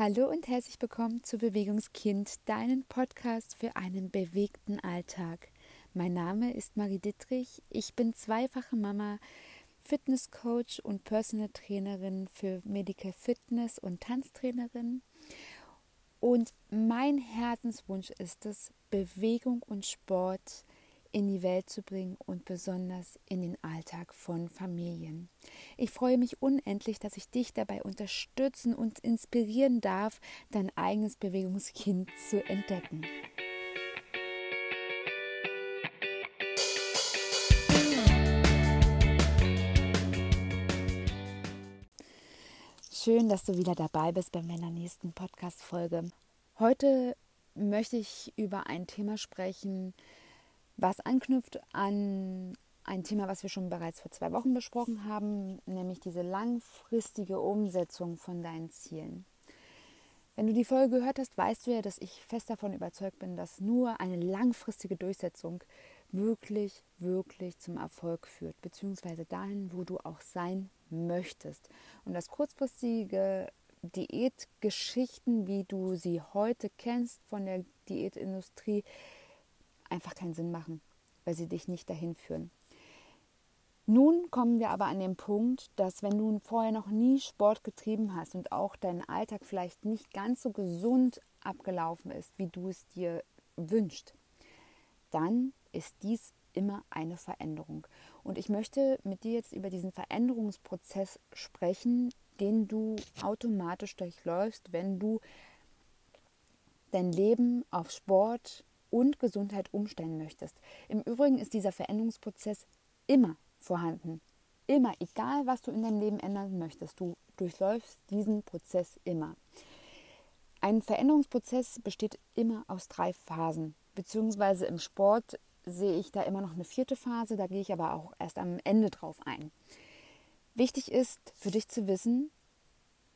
Hallo und herzlich willkommen zu Bewegungskind, deinen Podcast für einen bewegten Alltag. Mein Name ist Marie Dittrich. Ich bin zweifache Mama, Fitnesscoach und Personal Trainerin für Medical Fitness und Tanztrainerin. Und mein Herzenswunsch ist es, Bewegung und Sport in die Welt zu bringen und besonders in den Alltag von Familien. Ich freue mich unendlich, dass ich dich dabei unterstützen und inspirieren darf, dein eigenes Bewegungskind zu entdecken. Schön, dass du wieder dabei bist bei meiner nächsten Podcast-Folge. Heute möchte ich über ein Thema sprechen, was anknüpft an ein Thema, was wir schon bereits vor zwei Wochen besprochen haben, nämlich diese langfristige Umsetzung von deinen Zielen. Wenn du die Folge gehört hast, weißt du ja, dass ich fest davon überzeugt bin, dass nur eine langfristige Durchsetzung wirklich, wirklich zum Erfolg führt, beziehungsweise dahin, wo du auch sein möchtest. Und dass kurzfristige Diätgeschichten, wie du sie heute kennst von der Diätindustrie, einfach keinen Sinn machen, weil sie dich nicht dahin führen. Nun kommen wir aber an den Punkt, dass wenn du vorher noch nie Sport getrieben hast und auch dein Alltag vielleicht nicht ganz so gesund abgelaufen ist, wie du es dir wünschst, dann ist dies immer eine Veränderung. Und ich möchte mit dir jetzt über diesen Veränderungsprozess sprechen, den du automatisch durchläufst, wenn du dein Leben auf Sport und Gesundheit umstellen möchtest. Im Übrigen ist dieser Veränderungsprozess immer vorhanden. Immer, egal was du in deinem Leben ändern möchtest, du durchläufst diesen Prozess immer. Ein Veränderungsprozess besteht immer aus drei Phasen, beziehungsweise im Sport sehe ich da immer noch eine vierte Phase, da gehe ich aber auch erst am Ende drauf ein. Wichtig ist für dich zu wissen,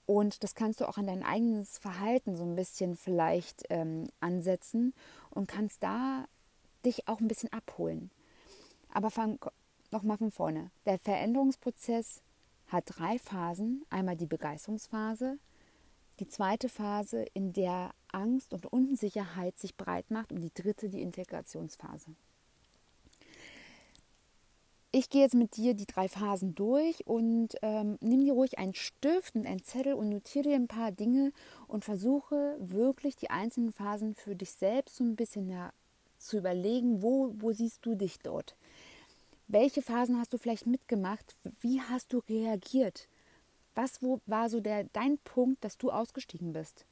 und das kannst du auch an dein eigenes Verhalten so ein bisschen vielleicht ähm, ansetzen und kannst da dich auch ein bisschen abholen. Aber fang nochmal von vorne. Der Veränderungsprozess hat drei Phasen. Einmal die Begeisterungsphase, die zweite Phase, in der Angst und Unsicherheit sich breit macht und die dritte die Integrationsphase. Ich gehe jetzt mit dir die drei Phasen durch und ähm, nimm dir ruhig einen Stift und einen Zettel und notiere dir ein paar Dinge und versuche wirklich die einzelnen Phasen für dich selbst so ein bisschen ja, zu überlegen, wo, wo siehst du dich dort? Welche Phasen hast du vielleicht mitgemacht? Wie hast du reagiert? Was wo, war so der, dein Punkt, dass du ausgestiegen bist?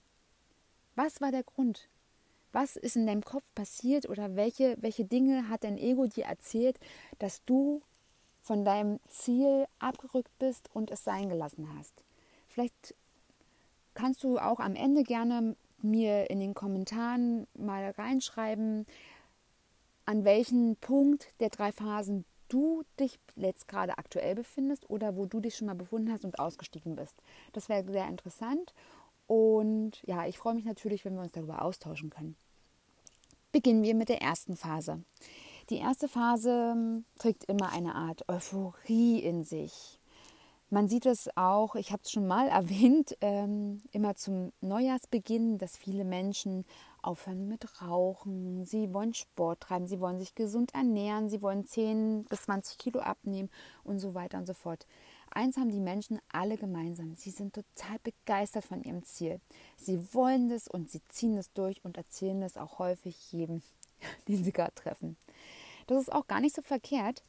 Was war der Grund? Was ist in deinem Kopf passiert oder welche, welche Dinge hat dein Ego dir erzählt, dass du von deinem Ziel abgerückt bist und es sein gelassen hast. Vielleicht kannst du auch am Ende gerne mir in den Kommentaren mal reinschreiben, an welchem Punkt der drei Phasen du dich jetzt gerade aktuell befindest oder wo du dich schon mal befunden hast und ausgestiegen bist. Das wäre sehr interessant und ja, ich freue mich natürlich, wenn wir uns darüber austauschen können. Beginnen wir mit der ersten Phase. Die erste Phase ähm, trägt immer eine Art Euphorie in sich. Man sieht es auch, ich habe es schon mal erwähnt, ähm, immer zum Neujahrsbeginn, dass viele Menschen aufhören mit Rauchen, sie wollen Sport treiben, sie wollen sich gesund ernähren, sie wollen 10 bis 20 Kilo abnehmen und so weiter und so fort. Eins haben die Menschen alle gemeinsam. Sie sind total begeistert von ihrem Ziel. Sie wollen das und sie ziehen es durch und erzählen es auch häufig jedem, den sie gerade treffen. Das ist auch gar nicht so verkehrt.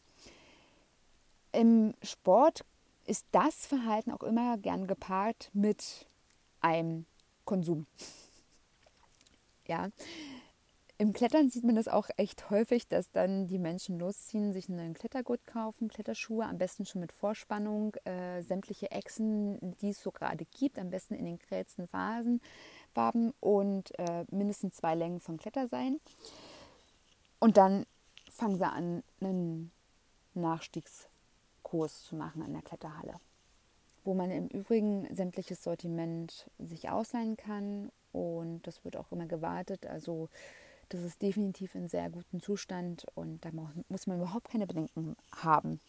Im Sport ist das Verhalten auch immer gern gepaart mit einem Konsum. ja. Im Klettern sieht man das auch echt häufig, dass dann die Menschen losziehen, sich einen Klettergurt kaufen, Kletterschuhe, am besten schon mit Vorspannung, äh, sämtliche Echsen, die es so gerade gibt, am besten in den grellsten Farben und äh, mindestens zwei Längen von Kletterseilen. Und dann fangen sie an, einen Nachstiegskurs zu machen an der Kletterhalle, wo man im Übrigen sämtliches Sortiment sich ausleihen kann und das wird auch immer gewartet. Also das ist definitiv in sehr gutem Zustand und da muss man überhaupt keine Bedenken haben.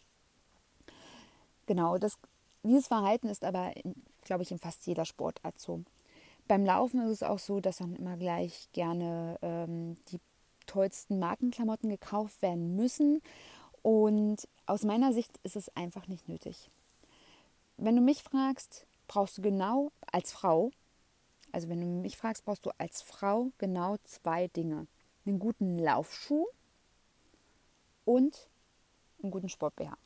Genau, das, dieses Verhalten ist aber, glaube ich, in fast jeder Sportart so. Beim Laufen ist es auch so, dass dann immer gleich gerne ähm, die tollsten Markenklamotten gekauft werden müssen. Und aus meiner Sicht ist es einfach nicht nötig. Wenn du mich fragst, brauchst du genau als Frau, also wenn du mich fragst, brauchst du als Frau genau zwei Dinge. Einen guten Laufschuh und einen guten Sport-BH.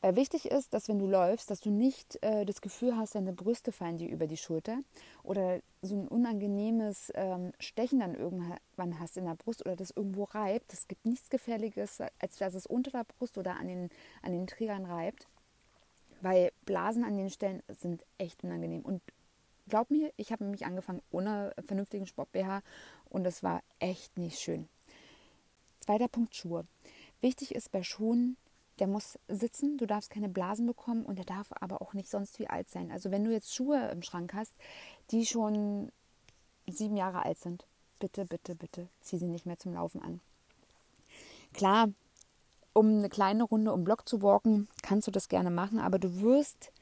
Weil wichtig ist, dass wenn du läufst, dass du nicht äh, das Gefühl hast, deine Brüste fallen dir über die Schulter oder so ein unangenehmes ähm, Stechen dann irgendwann hast in der Brust oder das irgendwo reibt. Es gibt nichts Gefährliches, als dass es unter der Brust oder an den, an den Trägern reibt. Weil Blasen an den Stellen sind echt unangenehm. Und glaub mir, ich habe nämlich angefangen ohne vernünftigen Sport-BH und das war echt nicht schön. Zweiter Punkt Schuhe. Wichtig ist bei Schuhen, der muss sitzen, du darfst keine Blasen bekommen und der darf aber auch nicht sonst wie alt sein. Also wenn du jetzt Schuhe im Schrank hast, die schon sieben Jahre alt sind, bitte, bitte, bitte, zieh sie nicht mehr zum Laufen an. Klar, um eine kleine Runde um Block zu walken, kannst du das gerne machen, aber du wirst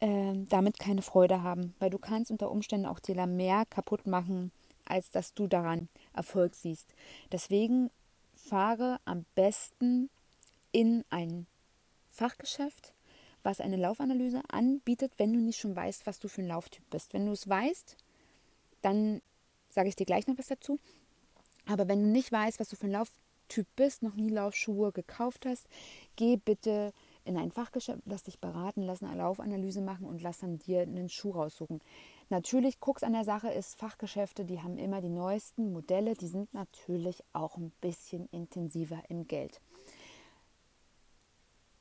äh, damit keine Freude haben, weil du kannst unter Umständen auch dir mehr kaputt machen, als dass du daran Erfolg siehst. Deswegen fahre am besten in ein Fachgeschäft, was eine Laufanalyse anbietet, wenn du nicht schon weißt, was du für ein Lauftyp bist. Wenn du es weißt, dann sage ich dir gleich noch was dazu. Aber wenn du nicht weißt, was du für ein Lauftyp bist, noch nie Laufschuhe gekauft hast, geh bitte in ein Fachgeschäft, lass dich beraten, lass eine Laufanalyse machen und lass dann dir einen Schuh raussuchen. Natürlich, Krux an der Sache ist, Fachgeschäfte, die haben immer die neuesten Modelle, die sind natürlich auch ein bisschen intensiver im Geld.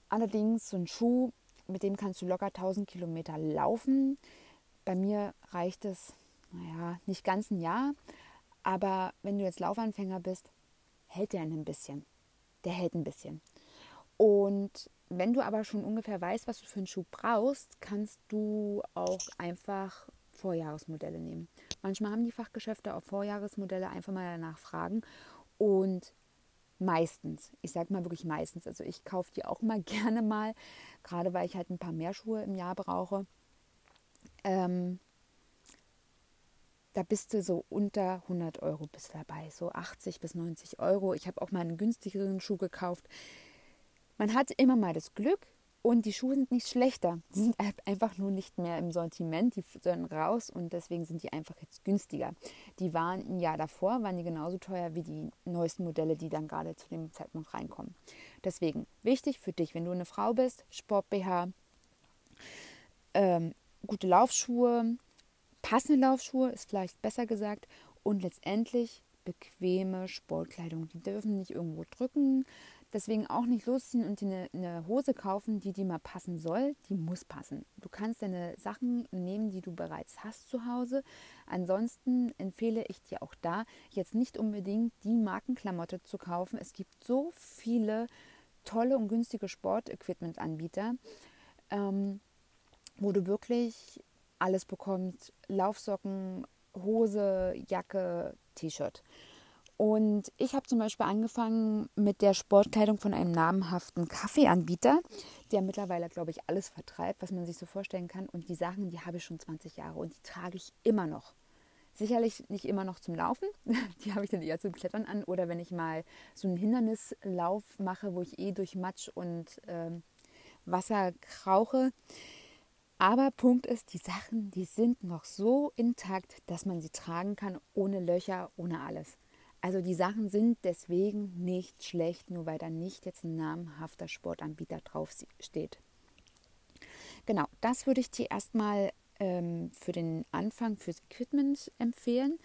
Allerdings so ein Schuh, mit dem kannst du locker 1000 Kilometer laufen. Bei mir reicht es, naja, nicht ganz ein Jahr. Aber wenn du jetzt Laufanfänger bist, hält der ein bisschen. Der hält ein bisschen. Und wenn du aber schon ungefähr weißt, was du für einen Schuh brauchst, kannst du auch einfach Vorjahresmodelle nehmen. Manchmal haben die Fachgeschäfte auch Vorjahresmodelle, einfach mal danach fragen. Und Meistens. Ich sage mal wirklich meistens. Also ich kaufe die auch mal gerne mal, gerade weil ich halt ein paar mehr Schuhe im Jahr brauche. Ähm, da bist du so unter 100 Euro bist dabei, so 80 bis 90 Euro. Ich habe auch mal einen günstigeren Schuh gekauft. Man hat immer mal das Glück, und die Schuhe sind nicht schlechter. Die sind einfach nur nicht mehr im Sortiment. Die sollen raus und deswegen sind die einfach jetzt günstiger. Die waren ein Jahr davor, waren die genauso teuer wie die neuesten Modelle, die dann gerade zu dem Zeitpunkt reinkommen. Deswegen wichtig für dich, wenn du eine Frau bist, Sport BH, ähm, gute Laufschuhe, passende Laufschuhe ist vielleicht besser gesagt und letztendlich bequeme Sportkleidung. Die dürfen nicht irgendwo drücken, Deswegen auch nicht losziehen und dir eine, eine, Hose kaufen, die dir mal passen soll. Die muss passen. Du kannst deine Sachen nehmen, die du bereits hast zu Hause. Ansonsten empfehle ich dir auch da, jetzt nicht unbedingt die Markenklamotte zu kaufen. Es gibt so viele tolle und günstige Sportequipment-Anbieter, ähm, wo du wirklich alles bekommst. Laufsocken, Hose, Jacke, T-Shirt. Und ich habe zum Beispiel angefangen mit der Sportkleidung von einem namhaften Kaffeeanbieter, der mittlerweile, glaube ich, alles vertreibt, was man sich so vorstellen kann. Und die Sachen, die habe ich schon 20 Jahre und die trage ich immer noch. Sicherlich nicht immer noch zum Laufen, die habe ich dann eher zum Klettern an oder wenn ich mal so einen Hindernislauf mache, wo ich eh durch Matsch und äh, Wasser krauche. Aber Punkt ist, die Sachen, die sind noch so intakt, dass man sie tragen kann, ohne Löcher, ohne alles. Also die Sachen sind deswegen nicht schlecht, nur weil da nicht jetzt ein namhafter Sportanbieter drauf steht. Genau, das würde ich dir erstmal ähm, für den Anfang fürs Equipment empfehlen.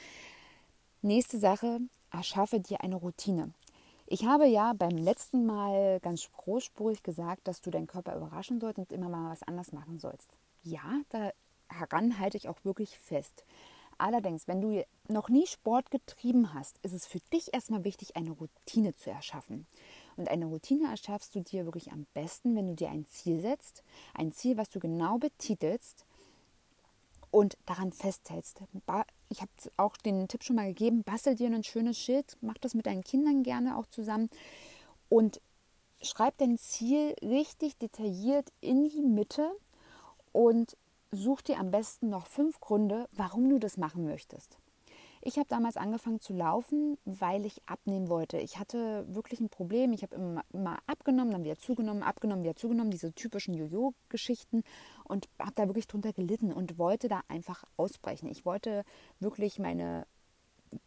Nächste Sache, erschaffe dir eine Routine. Ich habe ja beim letzten Mal ganz großspurig gesagt, dass du deinen Körper überraschen sollst und immer mal was anders machen sollst. Ja, daran halte ich auch wirklich fest. Allerdings, wenn du noch nie Sport getrieben hast, ist es für dich erstmal wichtig, eine Routine zu erschaffen. Und eine Routine erschaffst du dir wirklich am besten, wenn du dir ein Ziel setzt, ein Ziel, was du genau betitelst und daran festhältst. Ich habe auch den Tipp schon mal gegeben, bastel dir ein schönes Schild, mach das mit deinen Kindern gerne auch zusammen und schreib dein Ziel richtig detailliert in die Mitte und such dir am besten noch fünf Gründe, warum du das machen möchtest. Ich habe damals angefangen zu laufen, weil ich abnehmen wollte. Ich hatte wirklich ein Problem. Ich habe immer, immer, abgenommen, dann wieder zugenommen, abgenommen, wieder zugenommen, diese typischen Jojo-Geschichten und habe da wirklich drunter gelitten und wollte da einfach ausbrechen. Ich wollte wirklich meine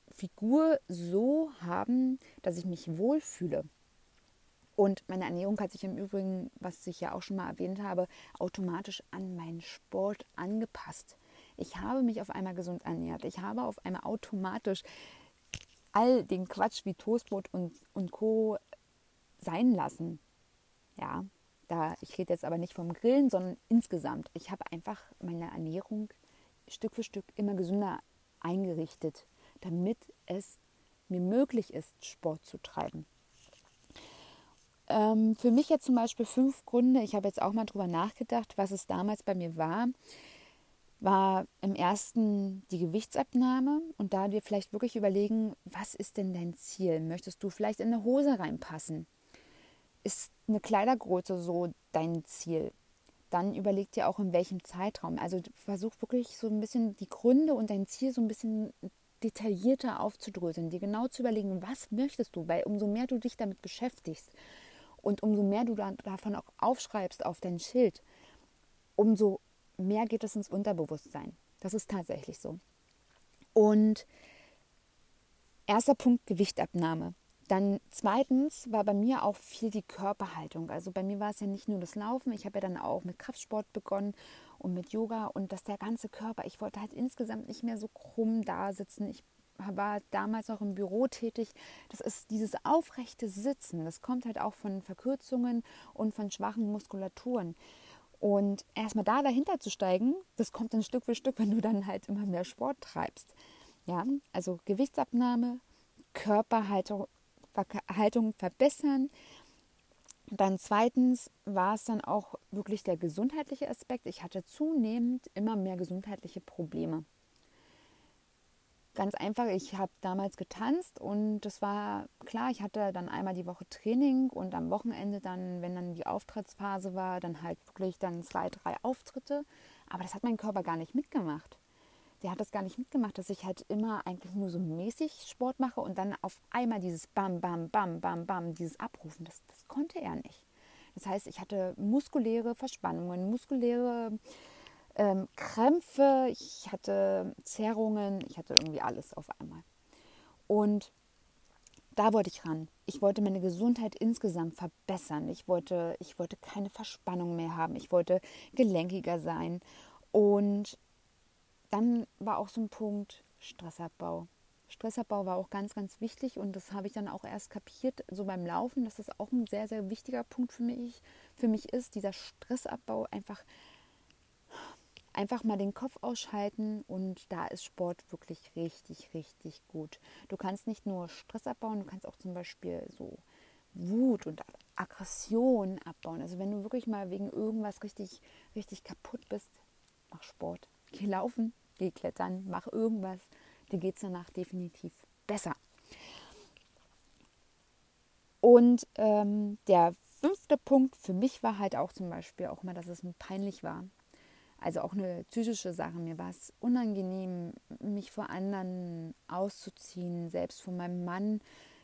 Figur so haben, dass ich mich wohlfühle. Und meine Ernährung hat sich im Übrigen, was ich ja auch schon mal erwähnt habe, automatisch an meinen Sport angepasst. Ich habe mich auf einmal gesund ernährt. Ich habe auf einmal automatisch all den Quatsch wie Toastbrot und, und Co. sein lassen. Ja, da, ich rede jetzt aber nicht vom Grillen, sondern insgesamt. Ich habe einfach meine Ernährung Stück für Stück immer gesünder eingerichtet, damit es mir möglich ist, Sport zu treiben. Ähm, für mich jetzt zum Beispiel fünf Gründe. Ich habe jetzt auch mal drüber nachgedacht, was es damals bei mir war. War im ersten die Gewichtsabnahme und da dir vielleicht wirklich überlegen, was ist denn dein Ziel? Möchtest du vielleicht in eine Hose reinpassen? Ist eine Kleidergröße so dein Ziel? Dann überleg dir auch in welchem Zeitraum. Also versuch wirklich so ein bisschen die Gründe und dein Ziel so ein bisschen detaillierter aufzudröseln, dir genau zu überlegen, was möchtest du, weil umso mehr du dich damit beschäftigst, und umso mehr du davon auch aufschreibst auf dein Schild, umso mehr geht es ins Unterbewusstsein. Das ist tatsächlich so. Und erster Punkt Gewichtabnahme. Dann zweitens war bei mir auch viel die Körperhaltung. Also bei mir war es ja nicht nur das Laufen, ich habe ja dann auch mit Kraftsport begonnen und mit Yoga und dass der ganze Körper, ich wollte halt insgesamt nicht mehr so krumm da sitzen. Ich war damals auch im Büro tätig. Das ist dieses aufrechte Sitzen. Das kommt halt auch von Verkürzungen und von schwachen Muskulaturen. Und erstmal da dahinter zu steigen, das kommt dann Stück für Stück, wenn du dann halt immer mehr Sport treibst. Ja, also Gewichtsabnahme, Körperhaltung Haltung verbessern. Dann zweitens war es dann auch wirklich der gesundheitliche Aspekt. Ich hatte zunehmend immer mehr gesundheitliche Probleme. Ganz einfach, ich habe damals getanzt und das war klar, ich hatte dann einmal die Woche Training und am Wochenende dann, wenn dann die Auftrittsphase war, dann halt wirklich dann zwei, drei Auftritte. Aber das hat mein Körper gar nicht mitgemacht. Der hat das gar nicht mitgemacht, dass ich halt immer eigentlich nur so mäßig Sport mache und dann auf einmal dieses Bam, Bam, Bam, Bam, Bam, dieses Abrufen, das, das konnte er nicht. Das heißt, ich hatte muskuläre Verspannungen, muskuläre ähm, Krämpfe, ich hatte Zerrungen, ich hatte irgendwie alles auf einmal. Und da wollte ich ran. Ich wollte meine Gesundheit insgesamt verbessern. Ich wollte, ich wollte keine Verspannung mehr haben. Ich wollte gelenkiger sein. Und dann war auch so ein Punkt Stressabbau. Stressabbau war auch ganz, ganz wichtig und das habe ich dann auch erst kapiert, so beim Laufen, dass das auch ein sehr, sehr wichtiger Punkt für mich, für mich ist, dieser Stressabbau einfach einfach mal den Kopf ausschalten und da ist Sport wirklich richtig, richtig gut. Du kannst nicht nur Stress abbauen, du kannst auch zum Beispiel so Wut und Aggression abbauen. Also wenn du wirklich mal wegen irgendwas richtig, richtig kaputt bist, mach Sport. Geh laufen, geh klettern, mach irgendwas. Dir geht es danach definitiv besser. Und ähm, der fünfte Punkt für mich war halt auch zum Beispiel auch mal, dass es mir peinlich war. Also auch eine psychische Sache. Mir war es unangenehm, mich vor anderen auszuziehen, selbst von meinem Mann,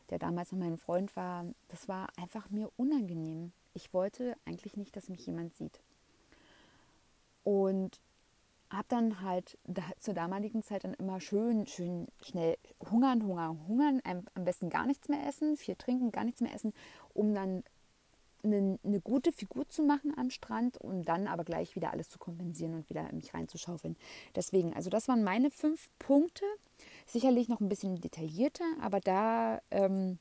der damals noch mein Freund war. Das war einfach mir unangenehm. Ich wollte eigentlich nicht, dass mich jemand sieht. Und habe dann halt da, zur damaligen Zeit dann immer schön, schön schnell hungern, hungern, hungern, am besten gar nichts mehr essen, viel trinken, gar nichts mehr essen, um dann eine, eine, gute Figur zu machen am Strand und dann aber gleich wieder alles zu kompensieren und wieder mich reinzuschaufeln. Deswegen, also das waren meine fünf Punkte. Sicherlich noch ein bisschen detaillierter, aber da ähm,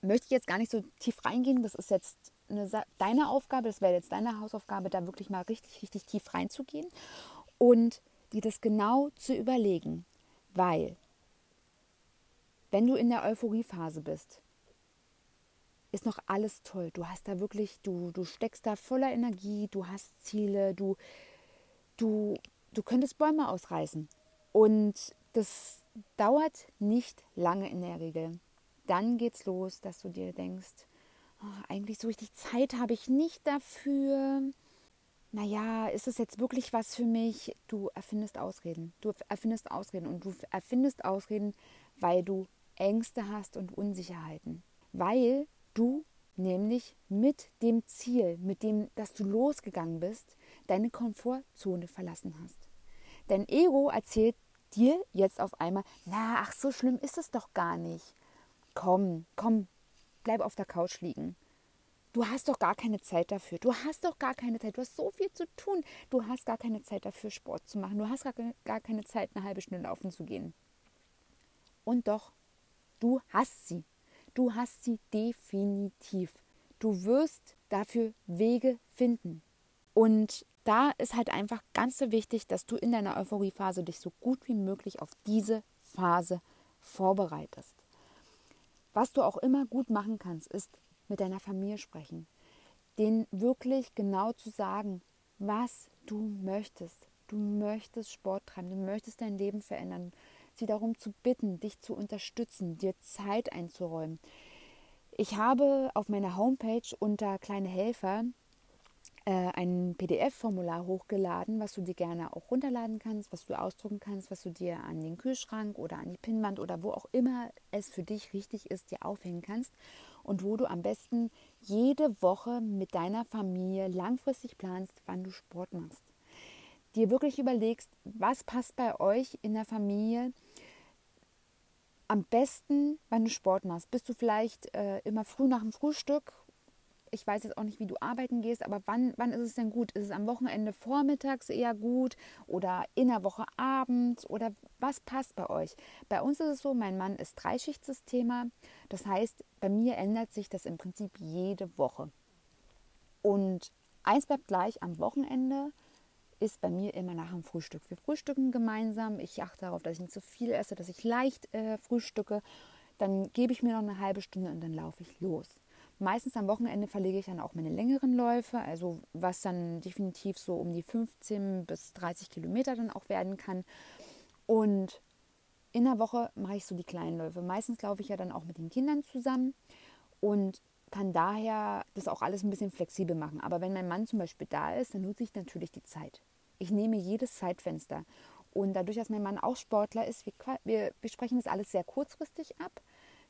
möchte ich jetzt gar nicht so tief reingehen. Das ist jetzt eine, deine Aufgabe, das wäre jetzt deine Hausaufgabe, da wirklich mal richtig, richtig tief reinzugehen und dir das genau zu überlegen. Weil, wenn du in der Euphoriephase bist, ist noch alles toll. Du hast da wirklich, du, du steckst da voller Energie, du hast Ziele, du, du, du könntest Bäume ausreißen. Und das dauert nicht lange in der Regel. Dann geht's los, dass du dir denkst, oh, eigentlich so richtig Zeit habe ich nicht dafür. naja, ist es jetzt wirklich was für mich? Du erfindest Ausreden. Du erfindest Ausreden und du erfindest Ausreden, weil du Ängste hast und Unsicherheiten. Weil du nämlich mit dem Ziel, mit dem, dass du losgegangen bist, deine Komfortzone verlassen hast. Dein Ego erzählt dir jetzt auf einmal, na, ach, so schlimm ist es doch gar nicht. Komm, komm, bleib auf der Couch liegen. Du hast doch gar keine Zeit dafür. Du hast doch gar keine Zeit. Du hast so viel zu tun. Du hast gar keine Zeit dafür, Sport zu machen. Du hast gar, keine Zeit, eine halbe Stunde laufen zu gehen. Und doch, du hast sie. Du hast sie definitiv. Du wirst dafür Wege finden. Und da ist halt einfach ganz so wichtig, dass du in deiner Euphoriephase dich so gut wie möglich auf diese Phase vorbereitest. Was du auch immer gut machen kannst, ist mit deiner Familie sprechen. Denen wirklich genau zu sagen, was du möchtest. Du möchtest Sport treiben, du möchtest dein Leben verändern. Sie darum zu bitten, dich zu unterstützen, dir Zeit einzuräumen. Ich habe auf meiner Homepage unter kleine Helfer äh, ein PDF-Formular hochgeladen, was du dir gerne auch runterladen kannst, was du ausdrucken kannst, was du dir an den Kühlschrank oder an die Pinnwand oder wo auch immer es für dich richtig ist, dir aufhängen kannst und wo du am besten jede Woche mit deiner Familie langfristig planst, wann du Sport machst. Dir wirklich überlegst, was passt bei euch in der Familie am besten, wann du Sport machst. Bist du vielleicht äh, immer früh nach dem Frühstück ich weiß jetzt auch nicht, wie du arbeiten gehst, aber wann, wann ist es denn gut? Ist es am Wochenende vormittags eher gut oder in der Woche abends oder was passt bei euch? Bei uns ist es so, mein Mann ist Dreischichtsystema. Das heißt, bei mir ändert sich das im Prinzip jede Woche. Und eins bleibt gleich am Wochenende ist bei mir immer nach dem Frühstück. Wir frühstücken gemeinsam. Ich achte darauf, dass ich nicht zu viel esse, dass ich leicht äh, frühstücke. Dann gebe ich mir noch eine halbe Stunde und dann laufe ich los. Meistens am Wochenende verlege ich dann auch meine längeren Läufe, also was dann definitiv so um die 15 bis 30 Kilometer dann auch werden kann. Und in der Woche mache ich so die kleinen Läufe. Meistens laufe ich ja dann auch mit den Kindern zusammen und kann daher das auch alles ein bisschen flexibel machen. Aber wenn mein Mann zum Beispiel da ist, dann nutze ich natürlich die Zeit. Ich nehme jedes Zeitfenster. Und dadurch, dass mein Mann auch Sportler ist, wir, wir, wir sprechen das alles sehr kurzfristig ab.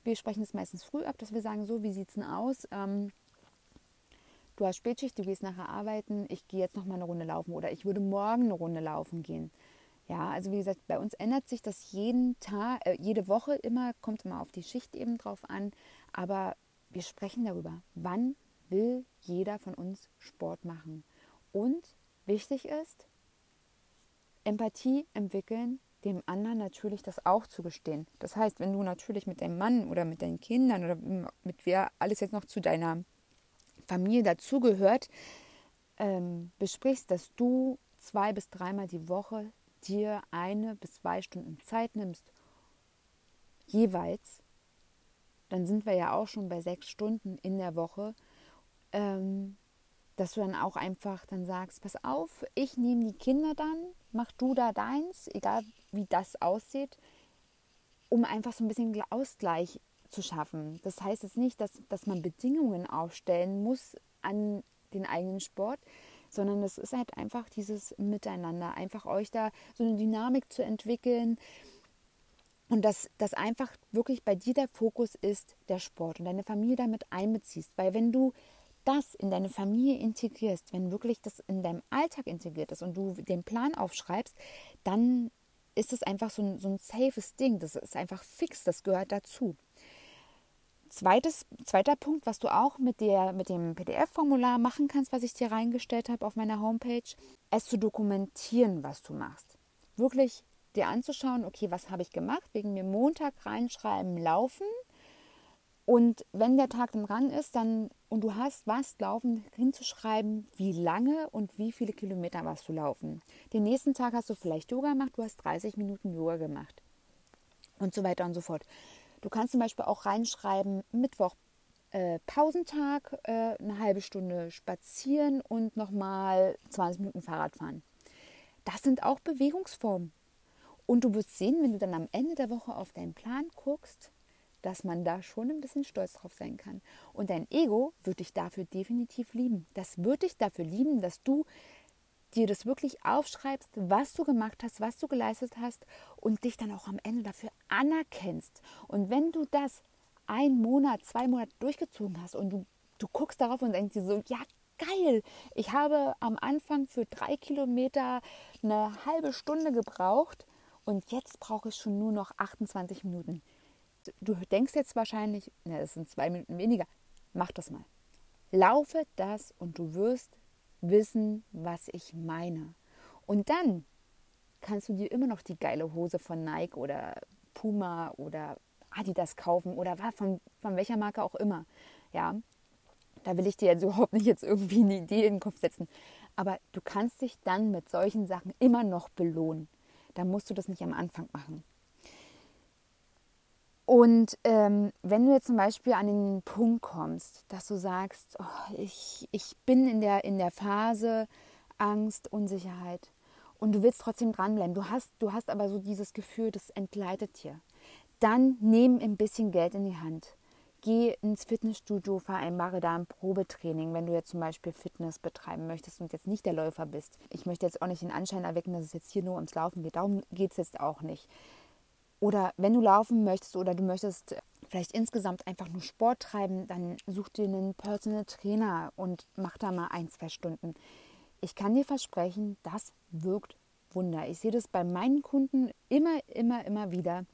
Wir sprechen es meistens früh ab, dass wir sagen, so, wie sieht es denn aus? Ähm, du hast Spätschicht, du gehst nachher arbeiten, ich gehe jetzt noch mal eine Runde laufen oder ich würde morgen eine Runde laufen gehen. Ja, also wie gesagt, bei uns ändert sich das jeden Tag, äh, jede Woche immer, kommt immer auf die Schicht eben drauf an, aber wir sprechen darüber, wann will jeder von uns Sport machen. Und wichtig ist, Empathie entwickeln dem anderen natürlich das auch zu gestehen. Das heißt, wenn du natürlich mit deinem Mann oder mit deinen Kindern oder mit wer alles jetzt noch zu deiner Familie dazugehört, ähm, besprichst, dass du zwei bis dreimal die Woche dir eine bis zwei Stunden Zeit nimmst, jeweils, dann sind wir ja auch schon bei sechs Stunden in der Woche, ähm, dass du dann auch einfach dann sagst, pass auf, ich nehme die Kinder dann, mach du da deins, egal wie das aussieht, um einfach so ein bisschen Ausgleich zu schaffen. Das heißt jetzt nicht, dass, dass man Bedingungen aufstellen muss an den eigenen Sport, sondern es ist halt einfach dieses Miteinander, einfach euch da so eine Dynamik zu entwickeln und dass, dass einfach wirklich bei dir der Fokus ist der Sport und deine Familie damit einbeziehst, weil wenn du das in deine Familie integrierst, wenn wirklich das in deinem Alltag integriert ist und du den Plan aufschreibst, dann ist es einfach so ein, so ein safes Ding. Das ist einfach fix, das gehört dazu. Zweites, zweiter Punkt, was du auch mit, der, mit dem PDF-Formular machen kannst, was ich dir reingestellt habe auf meiner Homepage, es zu dokumentieren, was du machst. Wirklich dir anzuschauen, okay, was habe ich gemacht, wegen mir Montag reinschreiben, laufen, und wenn der Tag dann ran ist, dann und du hast was laufen, hinzuschreiben, wie lange und wie viele Kilometer warst du laufen. Den nächsten Tag hast du vielleicht Yoga gemacht, du hast 30 Minuten Yoga gemacht und so weiter und so fort. Du kannst zum Beispiel auch reinschreiben, Mittwoch äh, Pausentag, äh, eine halbe Stunde spazieren und nochmal 20 Minuten Fahrrad fahren. Das sind auch Bewegungsformen. Und du wirst sehen, wenn du dann am Ende der Woche auf deinen Plan guckst, dass man da schon ein bisschen stolz drauf sein kann. Und dein Ego wird dich dafür definitiv lieben. Das wird dich dafür lieben, dass du dir das wirklich aufschreibst, was du gemacht hast, was du geleistet hast und dich dann auch am Ende dafür anerkennst. Und wenn du das einen Monat, zwei Monate durchgezogen hast und du, du guckst darauf und denkst dir so, ja geil, ich habe am Anfang für drei Kilometer eine halbe Stunde gebraucht und jetzt brauche ich schon nur noch 28 Minuten. Du denkst jetzt wahrscheinlich, na, das sind zwei Minuten weniger. Mach das mal. Laufe das und du wirst wissen, was ich meine. Und dann kannst du dir immer noch die geile Hose von Nike oder Puma oder Adidas kaufen oder von, von welcher Marke auch immer. Ja, da will ich dir jetzt überhaupt nicht jetzt irgendwie eine Idee in den Kopf setzen. Aber du kannst dich dann mit solchen Sachen immer noch belohnen. Da musst du das nicht am Anfang machen. Und ähm, wenn du jetzt zum Beispiel an den Punkt kommst, dass du sagst, oh, ich, ich bin in der, in der Phase Angst, Unsicherheit und du willst trotzdem dranbleiben, du hast, du hast aber so dieses Gefühl, das entgleitet dir, dann nimm ein bisschen Geld in die Hand. Geh ins Fitnessstudio, vereinbare da ein Probetraining, wenn du jetzt zum Beispiel Fitness betreiben möchtest und jetzt nicht der Läufer bist. Ich möchte jetzt auch nicht den Anschein erwecken, dass es jetzt hier nur ums Laufen geht. Darum geht es jetzt auch nicht. Oder wenn du laufen möchtest oder du möchtest vielleicht insgesamt einfach nur Sport treiben, dann such dir einen Personal Trainer und mach da mal ein, zwei Stunden. Ich kann dir versprechen, das wirkt Wunder. Ich sehe das bei meinen Kunden immer, immer, immer wieder.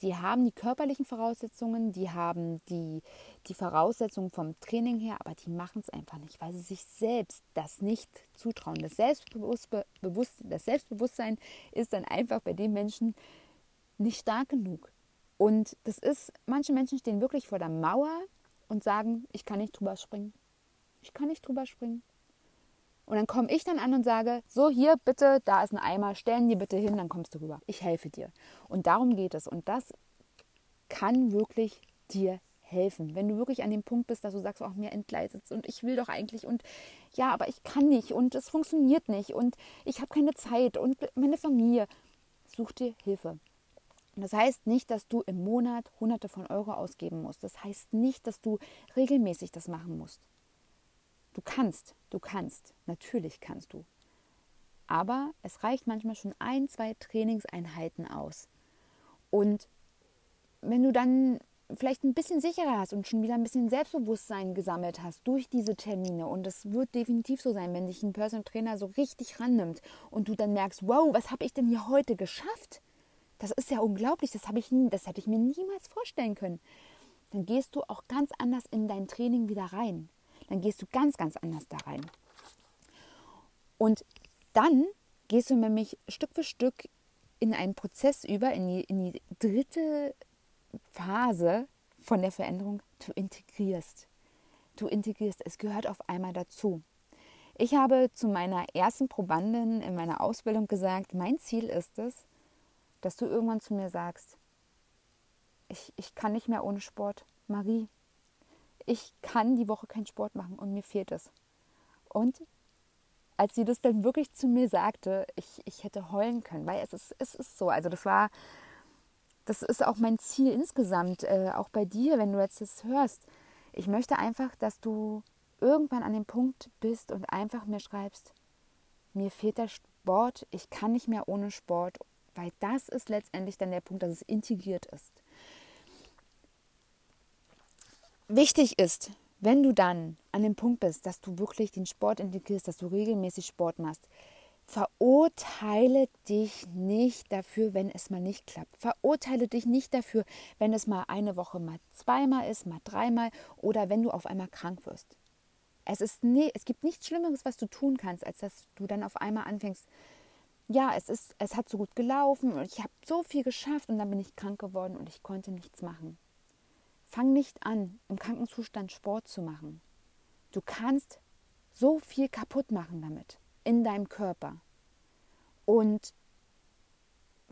Die haben die körperlichen Voraussetzungen, die haben die, die Voraussetzungen vom Training her, aber die machen es einfach nicht, weil sie sich selbst das nicht zutrauen. Das Selbstbewusstsein ist dann einfach bei den Menschen nicht stark genug. Und das ist, manche Menschen stehen wirklich vor der Mauer und sagen, ich kann nicht drüber springen. Ich kann nicht drüber springen. Und dann komme ich dann an und sage, so hier bitte, da ist ein Eimer, stellen die bitte hin, dann kommst du rüber. Ich helfe dir. Und darum geht es. Und das kann wirklich dir helfen. Wenn du wirklich an dem Punkt bist, dass du sagst, auch mir entgleitet und ich will doch eigentlich und ja, aber ich kann nicht und es funktioniert nicht und ich habe keine Zeit und meine Familie, such dir Hilfe. Das heißt nicht, dass du im Monat Hunderte von Euro ausgeben musst. Das heißt nicht, dass du regelmäßig das machen musst. Du kannst, du kannst, natürlich kannst du. Aber es reicht manchmal schon ein, zwei Trainingseinheiten aus. Und wenn du dann vielleicht ein bisschen sicherer hast und schon wieder ein bisschen Selbstbewusstsein gesammelt hast durch diese Termine und es wird definitiv so sein, wenn dich ein Personal Trainer so richtig rannimmt und du dann merkst, wow, was habe ich denn hier heute geschafft? Das ist ja unglaublich, das, habe ich, das hätte ich mir niemals vorstellen können. Dann gehst du auch ganz anders in dein Training wieder rein. Dann gehst du ganz, ganz anders da rein. Und dann gehst du nämlich Stück für Stück in einen Prozess über, in die, in die dritte Phase von der Veränderung. Du integrierst. Du integrierst. Es gehört auf einmal dazu. Ich habe zu meiner ersten Probandin in meiner Ausbildung gesagt, mein Ziel ist es, dass du irgendwann zu mir sagst, ich, ich kann nicht mehr ohne Sport. Marie, ich kann die Woche keinen Sport machen und mir fehlt es. Und als sie das dann wirklich zu mir sagte, ich, ich hätte heulen können, weil es ist, es ist so. Also das war, das ist auch mein Ziel insgesamt, äh, auch bei dir, wenn du jetzt das hörst. Ich möchte einfach, dass du irgendwann an dem Punkt bist und einfach mir schreibst, mir fehlt der Sport, ich kann nicht mehr ohne Sport weil das ist letztendlich dann der Punkt, dass es integriert ist. Wichtig ist, wenn du dann an dem Punkt bist, dass du wirklich den Sport integrierst, dass du regelmäßig Sport machst, verurteile dich nicht dafür, wenn es mal nicht klappt. Verurteile dich nicht dafür, wenn es mal eine Woche mal zweimal ist, mal dreimal oder wenn du auf einmal krank wirst. Es, ist nie, es gibt nichts Schlimmeres, was du tun kannst, als dass du dann auf einmal anfängst, ja, es, ist, es hat so gut gelaufen und ich habe so viel geschafft und dann bin ich krank geworden und ich konnte nichts machen. Fang nicht an, im Krankenzustand Sport zu machen. Du kannst so viel kaputt machen damit in deinem Körper. Und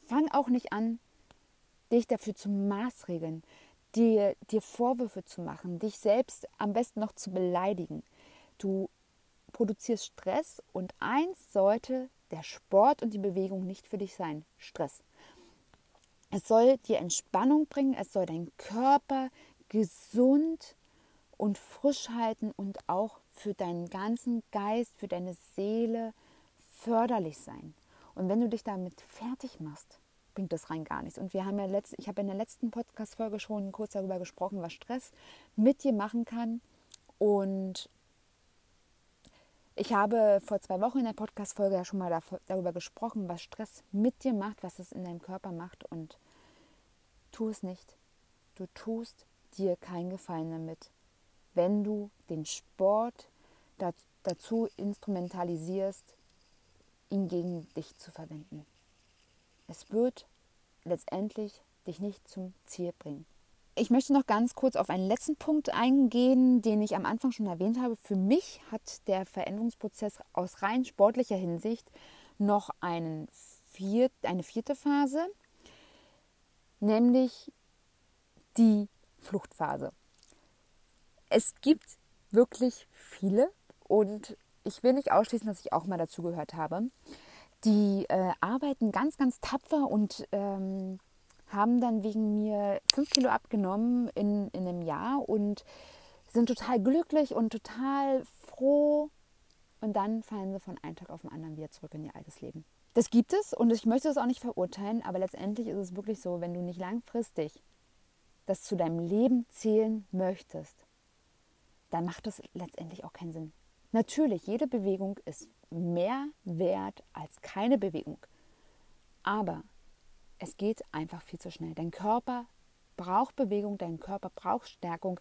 fang auch nicht an, dich dafür zu maßregeln, dir, dir Vorwürfe zu machen, dich selbst am besten noch zu beleidigen. Du produzierst Stress und eins sollte der Sport und die Bewegung nicht für dich sein. Stress. Es soll dir Entspannung bringen, es soll deinen Körper gesund und frisch halten und auch für deinen ganzen Geist, für deine Seele förderlich sein. Und wenn du dich damit fertig machst, bringt das rein gar nichts. Und wir haben ja letzt, ich habe in der letzten Podcast-Folge schon kurz darüber gesprochen, was Stress mit dir machen kann. Und ich habe vor zwei Wochen in der Podcast-Folge ja schon mal darüber gesprochen, was Stress mit dir macht, was es in deinem Körper macht. Und tu es nicht. Du tust dir keinen Gefallen damit, wenn du den Sport dazu instrumentalisierst, ihn gegen dich zu verwenden. Es wird letztendlich dich nicht zum Ziel bringen. Ich möchte noch ganz kurz auf einen letzten Punkt eingehen, den ich am Anfang schon erwähnt habe. Für mich hat der Veränderungsprozess aus rein sportlicher Hinsicht noch einen viert, eine vierte Phase, nämlich die Fluchtphase. Es gibt wirklich viele und ich will nicht ausschließen, dass ich auch mal dazu gehört habe. Die äh, arbeiten ganz, ganz tapfer und ähm, haben dann wegen mir fünf Kilo abgenommen in, in einem Jahr und sind total glücklich und total froh. Und dann fallen sie von einem Tag auf den anderen wieder zurück in ihr altes Leben. Das gibt es und ich möchte das auch nicht verurteilen, aber letztendlich ist es wirklich so, wenn du nicht langfristig das zu deinem Leben zählen möchtest, dann macht das letztendlich auch keinen Sinn. Natürlich, jede Bewegung ist mehr wert als keine Bewegung. Aber es geht einfach viel zu schnell. Dein Körper braucht Bewegung, dein Körper braucht Stärkung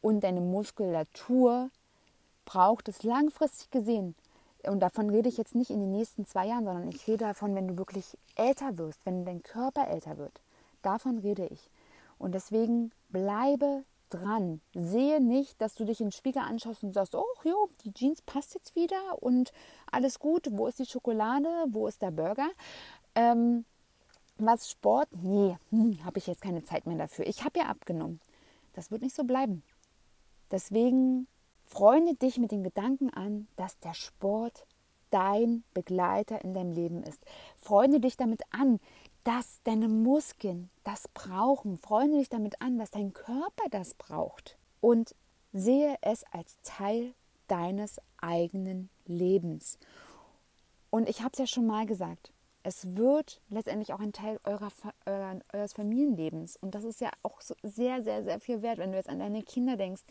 und deine Muskulatur braucht es langfristig gesehen. Und davon rede ich jetzt nicht in den nächsten zwei Jahren, sondern ich rede davon, wenn du wirklich älter wirst, wenn dein Körper älter wird. Davon rede ich. Und deswegen bleibe dran. Sehe nicht, dass du dich den Spiegel anschaust und sagst, oh jo, die Jeans passt jetzt wieder und alles gut. Wo ist die Schokolade? Wo ist der Burger? Ähm, was Sport? Nee, hm, habe ich jetzt keine Zeit mehr dafür. Ich habe ja abgenommen. Das wird nicht so bleiben. Deswegen freunde dich mit den Gedanken an, dass der Sport dein Begleiter in deinem Leben ist. Freunde dich damit an, dass deine Muskeln das brauchen. Freunde dich damit an, dass dein Körper das braucht. Und sehe es als Teil deines eigenen Lebens. Und ich habe es ja schon mal gesagt, es wird letztendlich auch ein Teil eurer, eurer, eures Familienlebens. Und das ist ja auch so sehr, sehr, sehr viel wert, wenn du jetzt an deine Kinder denkst.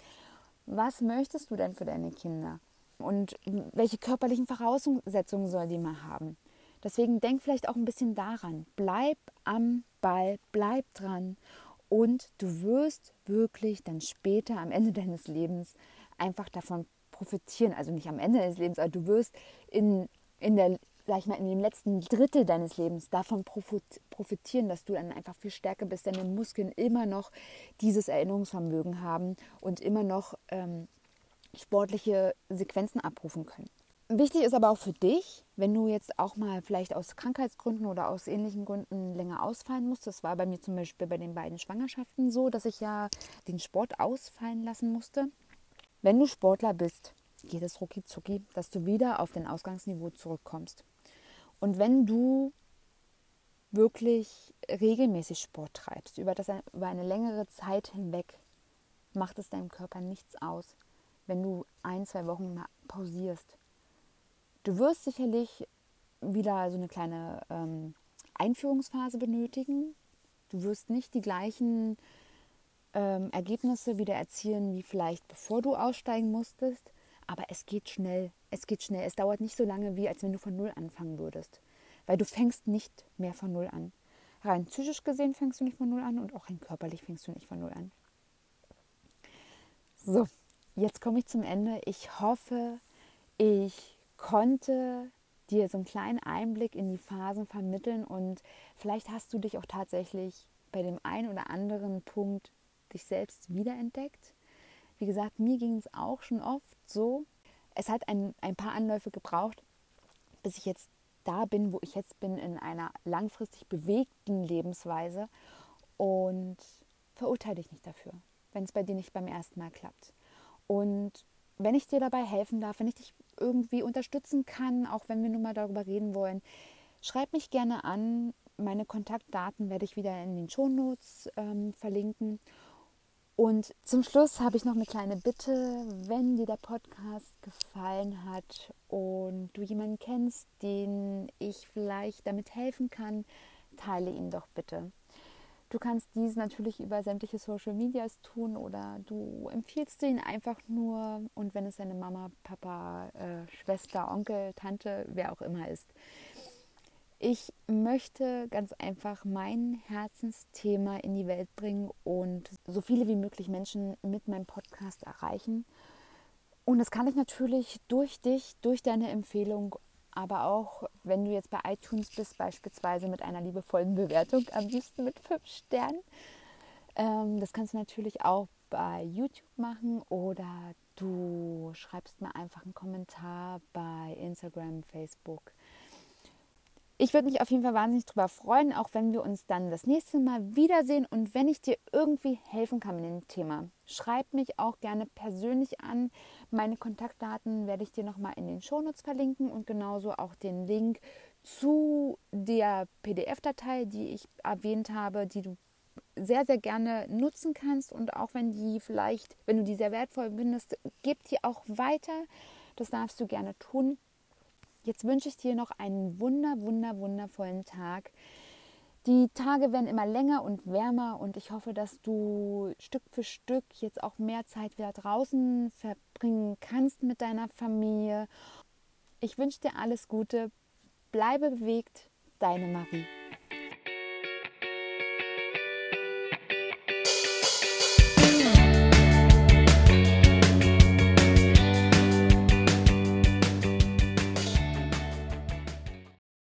Was möchtest du denn für deine Kinder? Und welche körperlichen Voraussetzungen soll die mal haben? Deswegen denk vielleicht auch ein bisschen daran. Bleib am Ball, bleib dran und du wirst wirklich dann später am Ende deines Lebens einfach davon profitieren. Also nicht am Ende deines Lebens, aber du wirst in, in der sag ich mal, in dem letzten Drittel deines Lebens davon profitieren, dass du dann einfach viel stärker bist, deine Muskeln immer noch dieses Erinnerungsvermögen haben und immer noch ähm, sportliche Sequenzen abrufen können. Wichtig ist aber auch für dich, wenn du jetzt auch mal vielleicht aus Krankheitsgründen oder aus ähnlichen Gründen länger ausfallen musst. Das war bei mir zum Beispiel bei den beiden Schwangerschaften so, dass ich ja den Sport ausfallen lassen musste. Wenn du Sportler bist, geht es rucki zucki, dass du wieder auf dein Ausgangsniveau zurückkommst. Und wenn du wirklich regelmäßig Sport treibst, über, das, über eine längere Zeit hinweg, macht es deinem Körper nichts aus, wenn du ein, zwei Wochen mal pausierst. Du wirst sicherlich wieder so eine kleine ähm, Einführungsphase benötigen. Du wirst nicht die gleichen ähm, Ergebnisse wieder erzielen wie vielleicht bevor du aussteigen musstest. Aber es geht schnell. Es geht schnell. Es dauert nicht so lange, wie als wenn du von Null anfangen würdest. Weil du fängst nicht mehr von Null an. Rein psychisch gesehen fängst du nicht von Null an und auch rein körperlich fängst du nicht von Null an. So, jetzt komme ich zum Ende. Ich hoffe, ich konnte dir so einen kleinen Einblick in die Phasen vermitteln und vielleicht hast du dich auch tatsächlich bei dem einen oder anderen Punkt dich selbst wiederentdeckt. Wie gesagt, mir ging es auch schon oft so. Es hat ein, ein paar Anläufe gebraucht, bis ich jetzt da bin, wo ich jetzt bin, in einer langfristig bewegten Lebensweise. Und verurteile dich nicht dafür, wenn es bei dir nicht beim ersten Mal klappt. Und wenn ich dir dabei helfen darf, wenn ich dich irgendwie unterstützen kann, auch wenn wir nun mal darüber reden wollen, schreib mich gerne an. Meine Kontaktdaten werde ich wieder in den Shownotes ähm, verlinken. Und zum Schluss habe ich noch eine kleine Bitte, wenn dir der Podcast gefallen hat und du jemanden kennst, den ich vielleicht damit helfen kann, teile ihn doch bitte. Du kannst dies natürlich über sämtliche Social Medias tun oder du empfiehlst ihn einfach nur und wenn es deine Mama, Papa, äh, Schwester, Onkel, Tante, wer auch immer ist. Ich möchte ganz einfach mein Herzensthema in die Welt bringen und so viele wie möglich Menschen mit meinem Podcast erreichen. Und das kann ich natürlich durch dich, durch deine Empfehlung aber auch wenn du jetzt bei iTunes bist, beispielsweise mit einer liebevollen Bewertung, am liebsten mit fünf Sternen. Ähm, das kannst du natürlich auch bei YouTube machen oder du schreibst mir einfach einen Kommentar bei Instagram, Facebook ich würde mich auf jeden Fall wahnsinnig darüber freuen, auch wenn wir uns dann das nächste Mal wiedersehen und wenn ich dir irgendwie helfen kann mit dem Thema. Schreib mich auch gerne persönlich an. Meine Kontaktdaten werde ich dir nochmal in den Shownotes verlinken und genauso auch den Link zu der PDF-Datei, die ich erwähnt habe, die du sehr, sehr gerne nutzen kannst und auch wenn die vielleicht, wenn du die sehr wertvoll findest, gib die auch weiter. Das darfst du gerne tun. Jetzt wünsche ich dir noch einen wunder, wunder, wundervollen Tag. Die Tage werden immer länger und wärmer und ich hoffe, dass du Stück für Stück jetzt auch mehr Zeit wieder draußen verbringen kannst mit deiner Familie. Ich wünsche dir alles Gute, bleibe bewegt, deine Marie.